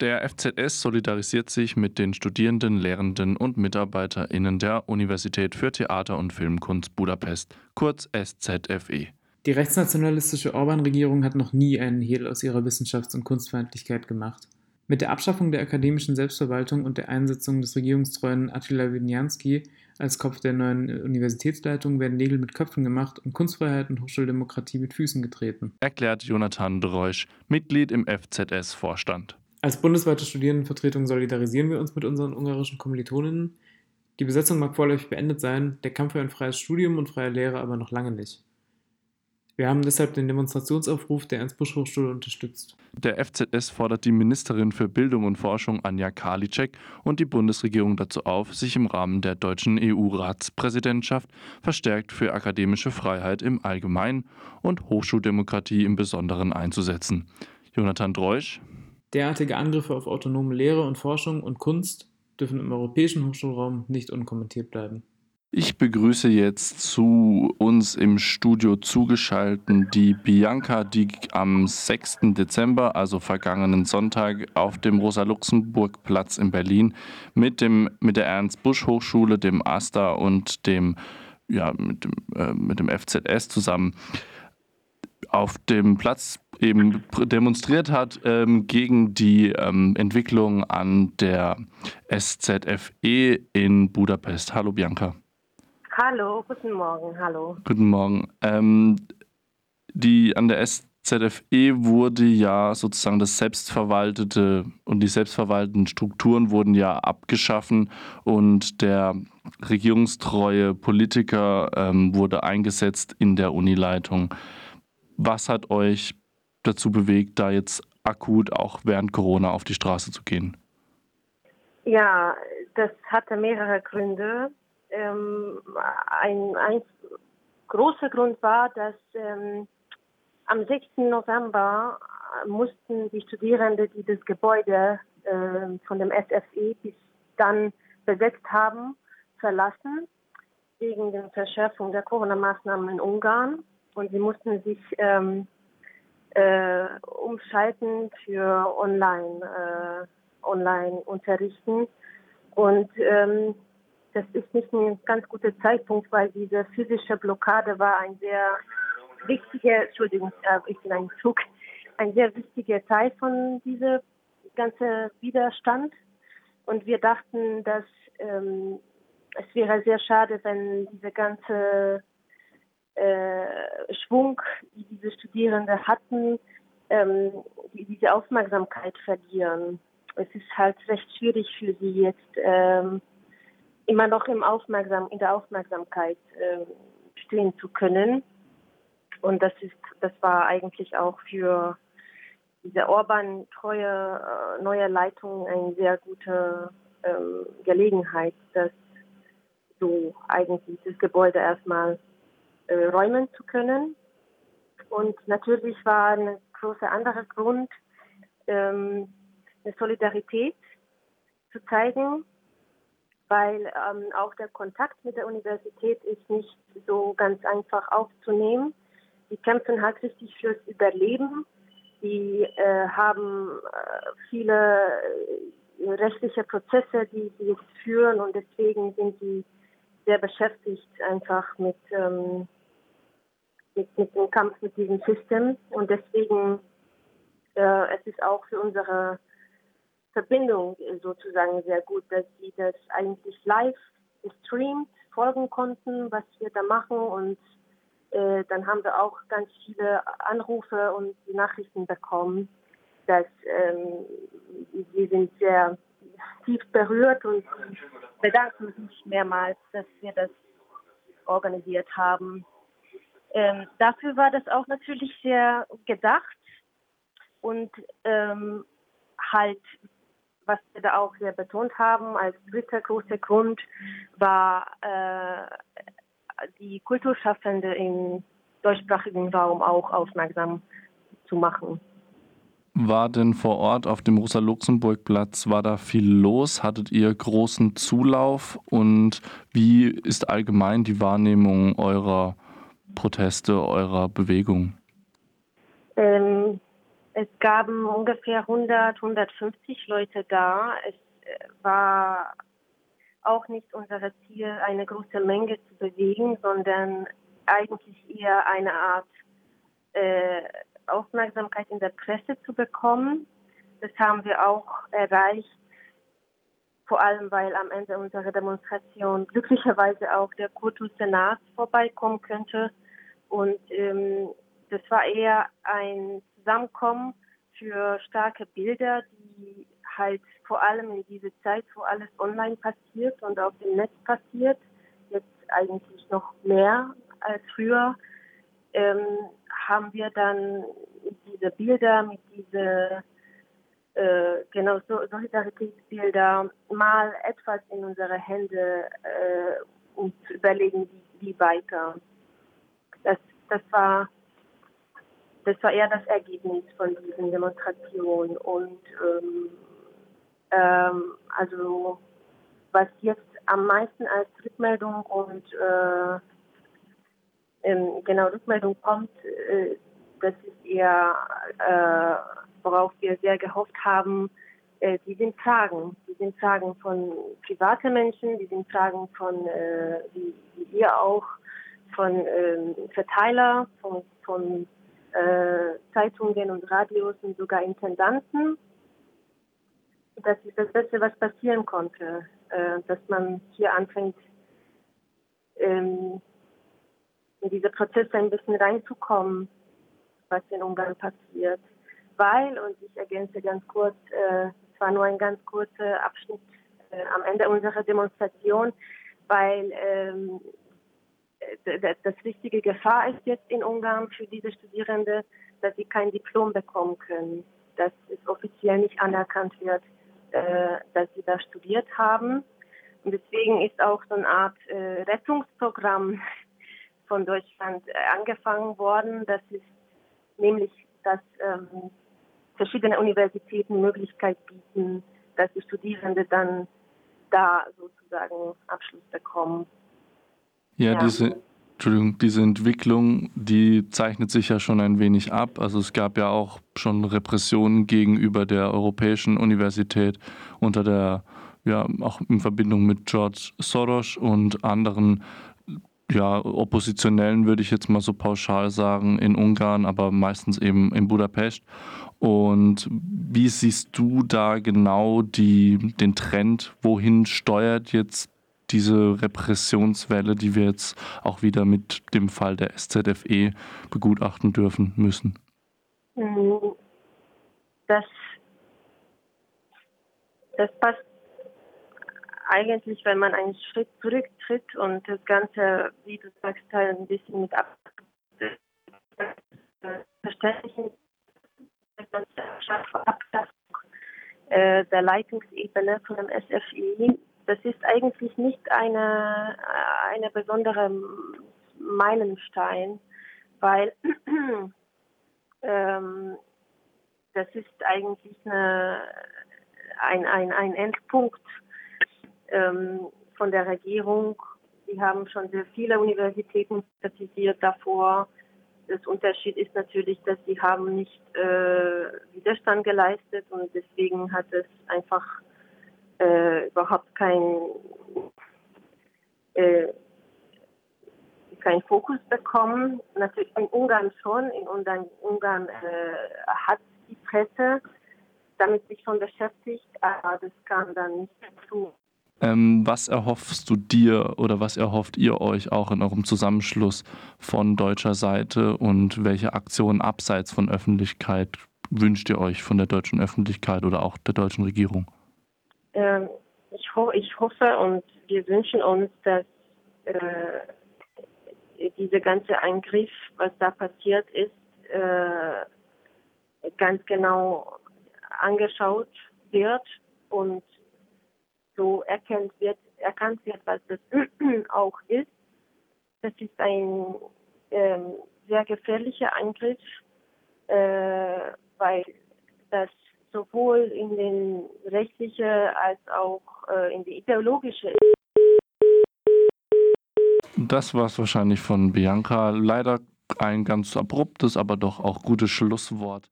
Der FZS solidarisiert sich mit den Studierenden, Lehrenden und MitarbeiterInnen der Universität für Theater und Filmkunst Budapest, kurz SZFE. Die rechtsnationalistische Orban-Regierung hat noch nie einen Hehl aus ihrer Wissenschafts- und Kunstfeindlichkeit gemacht. Mit der Abschaffung der akademischen Selbstverwaltung und der Einsetzung des regierungstreuen Attila Winianski als Kopf der neuen Universitätsleitung werden Nägel mit Köpfen gemacht und Kunstfreiheit und Hochschuldemokratie mit Füßen getreten. Erklärt Jonathan Dreusch, Mitglied im FZS-Vorstand. Als bundesweite Studierendenvertretung solidarisieren wir uns mit unseren ungarischen Kommilitoninnen. Die Besetzung mag vorläufig beendet sein, der Kampf für ein freies Studium und freie Lehre aber noch lange nicht. Wir haben deshalb den Demonstrationsaufruf der Ernst-Busch-Hochschule unterstützt. Der FZS fordert die Ministerin für Bildung und Forschung Anja Karliczek und die Bundesregierung dazu auf, sich im Rahmen der deutschen EU-Ratspräsidentschaft verstärkt für akademische Freiheit im Allgemeinen und Hochschuldemokratie im Besonderen einzusetzen. Jonathan Dreusch, Derartige Angriffe auf autonome Lehre und Forschung und Kunst dürfen im europäischen Hochschulraum nicht unkommentiert bleiben. Ich begrüße jetzt zu uns im Studio zugeschaltet die Bianca, die am 6. Dezember, also vergangenen Sonntag, auf dem Rosa-Luxemburg-Platz in Berlin mit, dem, mit der Ernst-Busch-Hochschule, dem AStA und dem, ja, mit, dem, äh, mit dem FZS zusammen auf dem Platz eben demonstriert hat ähm, gegen die ähm, Entwicklung an der SZFE in Budapest. Hallo Bianca. Hallo, guten Morgen, hallo. Guten Morgen. Ähm, die an der SZFE wurde ja sozusagen das selbstverwaltete und die selbstverwalteten Strukturen wurden ja abgeschaffen und der regierungstreue Politiker ähm, wurde eingesetzt in der Unileitung. Was hat euch dazu bewegt, da jetzt akut auch während Corona auf die Straße zu gehen? Ja, das hatte mehrere Gründe. Ähm, ein, ein großer Grund war, dass ähm, am 6. November mussten die Studierenden, die das Gebäude äh, von dem SFE bis dann besetzt haben, verlassen wegen der Verschärfung der Corona-Maßnahmen in Ungarn und sie mussten sich ähm, äh, umschalten für online, äh, online unterrichten. Und ähm, das ist nicht ein ganz guter Zeitpunkt, weil diese physische Blockade war ein sehr wichtiger, Entschuldigung, äh, ich bin ein Zug, ein sehr wichtiger Teil von diesem ganzen Widerstand. Und wir dachten, dass ähm, es wäre sehr schade, wenn diese ganze äh, Schwung, die diese Studierenden hatten, ähm, die, diese Aufmerksamkeit verlieren. Es ist halt recht schwierig für sie jetzt ähm, immer noch im Aufmerksam, in der Aufmerksamkeit äh, stehen zu können. Und das ist, das war eigentlich auch für diese Orban-treue äh, neue Leitung eine sehr gute ähm, Gelegenheit, dass so eigentlich das Gebäude erstmal äh, räumen zu können. Und natürlich war ein großer anderer Grund, ähm, eine Solidarität zu zeigen weil ähm, auch der Kontakt mit der Universität ist nicht so ganz einfach aufzunehmen. Die kämpfen halt richtig fürs Überleben. Die äh, haben äh, viele äh, rechtliche Prozesse, die sie jetzt führen und deswegen sind sie sehr beschäftigt einfach mit, ähm, mit, mit dem Kampf mit diesem System und deswegen äh, es ist auch für unsere Verbindung sozusagen sehr gut, dass sie das eigentlich live gestreamt folgen konnten, was wir da machen und äh, dann haben wir auch ganz viele Anrufe und Nachrichten bekommen, dass ähm, sie sind sehr tief berührt und bedanken sich mehrmals, dass wir das organisiert haben. Ähm, dafür war das auch natürlich sehr gedacht und ähm, halt was wir da auch sehr betont haben, als dritter großer Grund war äh, die Kulturschaffende im deutschsprachigen Raum auch aufmerksam zu machen. War denn vor Ort auf dem Rosa-Luxemburg-Platz, war da viel los? Hattet ihr großen Zulauf? Und wie ist allgemein die Wahrnehmung eurer Proteste, eurer Bewegung? Ähm, es gaben ungefähr 100, 150 Leute da. Es äh, war auch nicht unser Ziel, eine große Menge zu bewegen, sondern eigentlich eher eine Art äh, Aufmerksamkeit in der Presse zu bekommen. Das haben wir auch erreicht, vor allem weil am Ende unserer Demonstration glücklicherweise auch der Kultussenat vorbeikommen könnte. Und ähm, das war eher ein Zusammenkommen für starke Bilder, die halt vor allem in dieser Zeit, wo alles online passiert und auf dem Netz passiert, jetzt eigentlich noch mehr als früher, ähm, haben wir dann diese Bilder mit diese äh, genau so Solidaritätsbilder mal etwas in unsere Hände äh, und überlegen, wie, wie weiter. Das, war das war eher das Ergebnis von diesen Demonstrationen und ähm, ähm, also was jetzt am meisten als Rückmeldung und äh, ähm, genau Rückmeldung kommt, äh, das ist eher, äh, worauf wir sehr gehofft haben, äh, die sind Fragen. Die sind Fragen von privaten Menschen, die sind Fragen von, äh, wie, wie ihr auch, von ähm, Verteiler, von, von äh, Zeitungen und Radios und sogar Intendanten. Das ist das Beste, was passieren konnte, äh, dass man hier anfängt, ähm, in diese Prozesse ein bisschen reinzukommen, was in Ungarn passiert. Weil, und ich ergänze ganz kurz, äh, es war nur ein ganz kurzer Abschnitt äh, am Ende unserer Demonstration, weil ähm, das richtige Gefahr ist jetzt in Ungarn für diese Studierende, dass sie kein Diplom bekommen können, dass es offiziell nicht anerkannt wird, äh, dass sie da studiert haben. Und deswegen ist auch so eine Art äh, Rettungsprogramm von Deutschland äh, angefangen worden. Das ist nämlich, dass ähm, verschiedene Universitäten Möglichkeit bieten, dass die Studierenden dann da sozusagen Abschluss bekommen. Ja, ja, Diese, Entschuldigung, diese Entwicklung, die zeichnet sich ja schon ein wenig ab. Also es gab ja auch schon Repressionen gegenüber der Europäischen Universität unter der, ja, auch in Verbindung mit George Soros und anderen ja, Oppositionellen, würde ich jetzt mal so pauschal sagen, in Ungarn, aber meistens eben in Budapest. Und wie siehst du da genau die, den Trend? Wohin steuert jetzt diese Repressionswelle, die wir jetzt auch wieder mit dem Fall der SZFE begutachten dürfen müssen? Mhm. Das, das passt eigentlich, wenn man einen Schritt zurücktritt und das Ganze, wie du sagst, halt ein bisschen mit ab verständlichen äh, der Leitungsebene von dem SFI das ist eigentlich nicht eine, eine besondere Meilenstein, weil ähm, das ist eigentlich eine, ein, ein, ein Endpunkt ähm, von der Regierung. Sie haben schon sehr viele Universitäten kritisiert davor. Das Unterschied ist natürlich, dass sie haben nicht äh, Widerstand geleistet und deswegen hat es einfach äh, überhaupt kein, äh, kein Fokus bekommen. Natürlich in Ungarn schon. In Ungarn, Ungarn äh, hat die Presse damit sich schon beschäftigt, aber das kam dann nicht dazu. Ähm, was erhoffst du dir oder was erhofft ihr euch auch in eurem Zusammenschluss von deutscher Seite und welche Aktionen abseits von Öffentlichkeit wünscht ihr euch von der deutschen Öffentlichkeit oder auch der deutschen Regierung? Ähm, ich, ho ich hoffe und wir wünschen uns, dass äh, dieser ganze Eingriff, was da passiert ist, äh, ganz genau angeschaut wird und so erkannt wird, erkannt wird, was das auch ist. Das ist ein ähm, sehr gefährlicher Eingriff, äh, weil das sowohl in den rechtliche als auch äh, in die ideologische. Das war es wahrscheinlich von Bianca. Leider ein ganz abruptes, aber doch auch gutes Schlusswort.